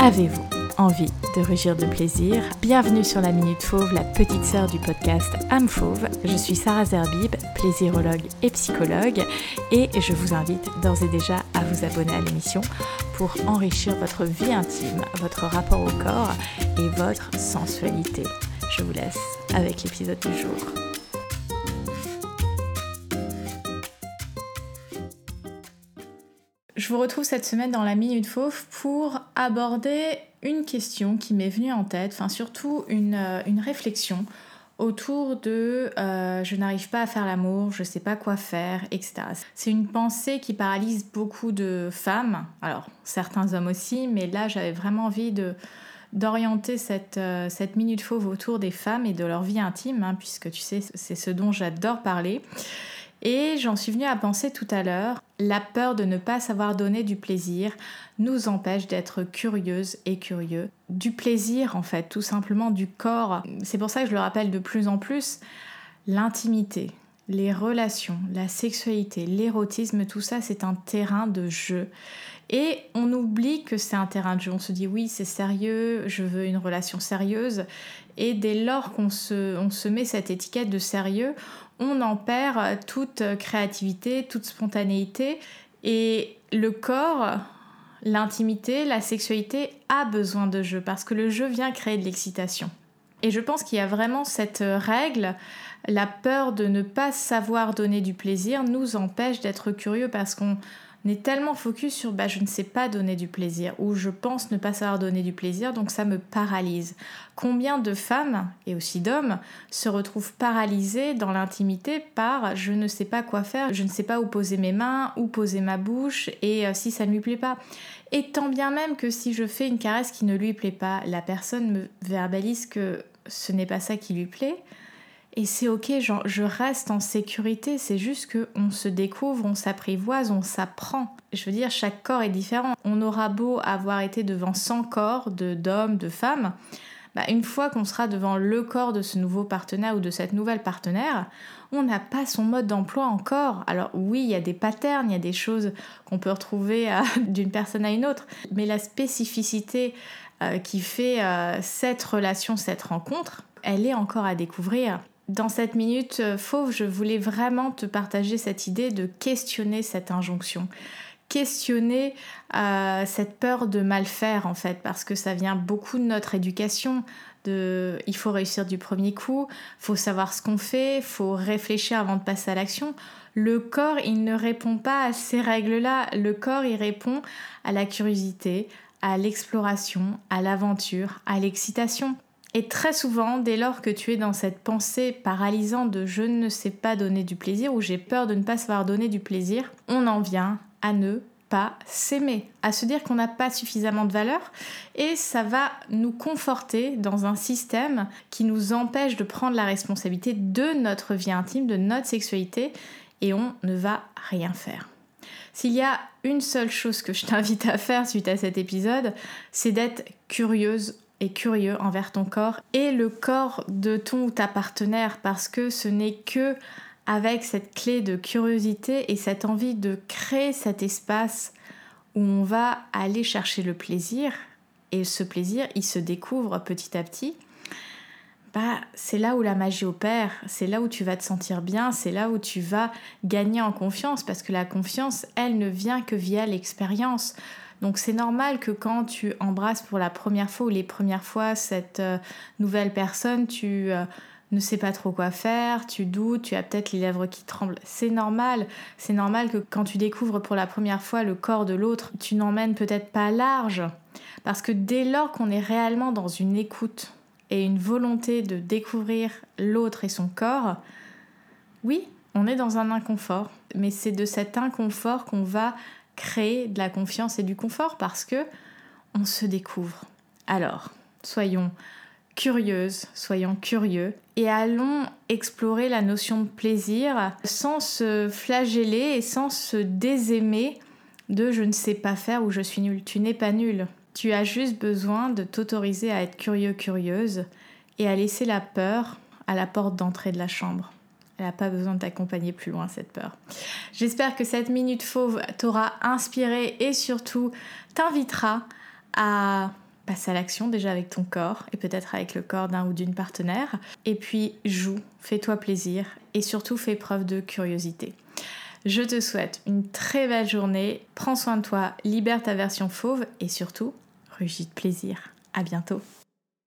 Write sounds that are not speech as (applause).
Avez-vous envie de rugir de plaisir? Bienvenue sur la Minute Fauve, la petite sœur du podcast Âme Fauve. Je suis Sarah Zerbib, plaisirologue et psychologue, et je vous invite d'ores et déjà à vous abonner à l'émission pour enrichir votre vie intime, votre rapport au corps et votre sensualité. Je vous laisse avec l'épisode du jour. Je vous retrouve cette semaine dans la Minute Fauve pour aborder une question qui m'est venue en tête, enfin surtout une, euh, réflexion autour de euh, je n'arrive pas à faire l'amour, je ne sais pas quoi faire, etc. C'est une pensée qui paralyse beaucoup de femmes, alors certains hommes aussi, mais là j'avais vraiment envie d'orienter cette, euh, cette minute fauve autour des femmes et de leur vie intime, hein, puisque tu sais, c'est ce dont j'adore parler. Et j'en suis venue à penser tout à l'heure, la peur de ne pas savoir donner du plaisir nous empêche d'être curieuse et curieux. Du plaisir en fait, tout simplement du corps. C'est pour ça que je le rappelle de plus en plus, l'intimité, les relations, la sexualité, l'érotisme, tout ça c'est un terrain de jeu. Et on oublie que c'est un terrain de jeu. On se dit oui, c'est sérieux, je veux une relation sérieuse. Et dès lors qu'on se, se met cette étiquette de sérieux, on en perd toute créativité, toute spontanéité. Et le corps, l'intimité, la sexualité a besoin de jeu parce que le jeu vient créer de l'excitation. Et je pense qu'il y a vraiment cette règle, la peur de ne pas savoir donner du plaisir nous empêche d'être curieux parce qu'on on est tellement focus sur bah, je ne sais pas donner du plaisir ou je pense ne pas savoir donner du plaisir, donc ça me paralyse. Combien de femmes et aussi d'hommes se retrouvent paralysés dans l'intimité par je ne sais pas quoi faire, je ne sais pas où poser mes mains, où poser ma bouche et euh, si ça ne lui plaît pas. Et tant bien même que si je fais une caresse qui ne lui plaît pas, la personne me verbalise que ce n'est pas ça qui lui plaît et c'est ok, je reste en sécurité, c'est juste qu'on se découvre, on s'apprivoise, on s'apprend. Je veux dire, chaque corps est différent. On aura beau avoir été devant 100 corps d'hommes, de, femmes, bah, une fois qu'on sera devant le corps de ce nouveau partenaire ou de cette nouvelle partenaire, on n'a pas son mode d'emploi encore. Alors oui, il y a des patterns, il y a des choses qu'on peut retrouver euh, (laughs) d'une personne à une autre, mais la spécificité euh, qui fait euh, cette relation, cette rencontre, elle est encore à découvrir. Dans cette minute euh, fauve, je voulais vraiment te partager cette idée de questionner cette injonction, questionner euh, cette peur de mal faire en fait, parce que ça vient beaucoup de notre éducation. Il faut réussir du premier coup, faut savoir ce qu'on fait, faut réfléchir avant de passer à l'action. Le corps, il ne répond pas à ces règles-là. Le corps, il répond à la curiosité, à l'exploration, à l'aventure, à l'excitation. Et très souvent, dès lors que tu es dans cette pensée paralysante de je ne sais pas donner du plaisir ou j'ai peur de ne pas savoir donner du plaisir, on en vient à ne pas s'aimer, à se dire qu'on n'a pas suffisamment de valeur et ça va nous conforter dans un système qui nous empêche de prendre la responsabilité de notre vie intime, de notre sexualité et on ne va rien faire. S'il y a une seule chose que je t'invite à faire suite à cet épisode, c'est d'être curieuse et curieux envers ton corps et le corps de ton ou ta partenaire parce que ce n'est que avec cette clé de curiosité et cette envie de créer cet espace où on va aller chercher le plaisir et ce plaisir il se découvre petit à petit bah, c'est là où la magie opère, c'est là où tu vas te sentir bien, c'est là où tu vas gagner en confiance parce que la confiance, elle ne vient que via l'expérience. Donc c'est normal que quand tu embrasses pour la première fois ou les premières fois cette euh, nouvelle personne, tu euh, ne sais pas trop quoi faire, tu doutes, tu as peut-être les lèvres qui tremblent. C'est normal. C'est normal que quand tu découvres pour la première fois le corps de l'autre, tu n'emmènes peut-être pas large. Parce que dès lors qu'on est réellement dans une écoute et une volonté de découvrir l'autre et son corps, oui, on est dans un inconfort. Mais c'est de cet inconfort qu'on va créer de la confiance et du confort parce que on se découvre. Alors, soyons curieuses, soyons curieux et allons explorer la notion de plaisir sans se flageller et sans se désaimer de je ne sais pas faire ou je suis nul. Tu n'es pas nul. Tu as juste besoin de t'autoriser à être curieux, curieuse et à laisser la peur à la porte d'entrée de la chambre. Elle n'a pas besoin de t'accompagner plus loin, cette peur. J'espère que cette minute fauve t'aura inspiré et surtout t'invitera à passe à l'action déjà avec ton corps et peut-être avec le corps d'un ou d'une partenaire. Et puis joue, fais-toi plaisir et surtout fais preuve de curiosité. Je te souhaite une très belle journée, prends soin de toi, libère ta version fauve et surtout, rugis de plaisir. À bientôt.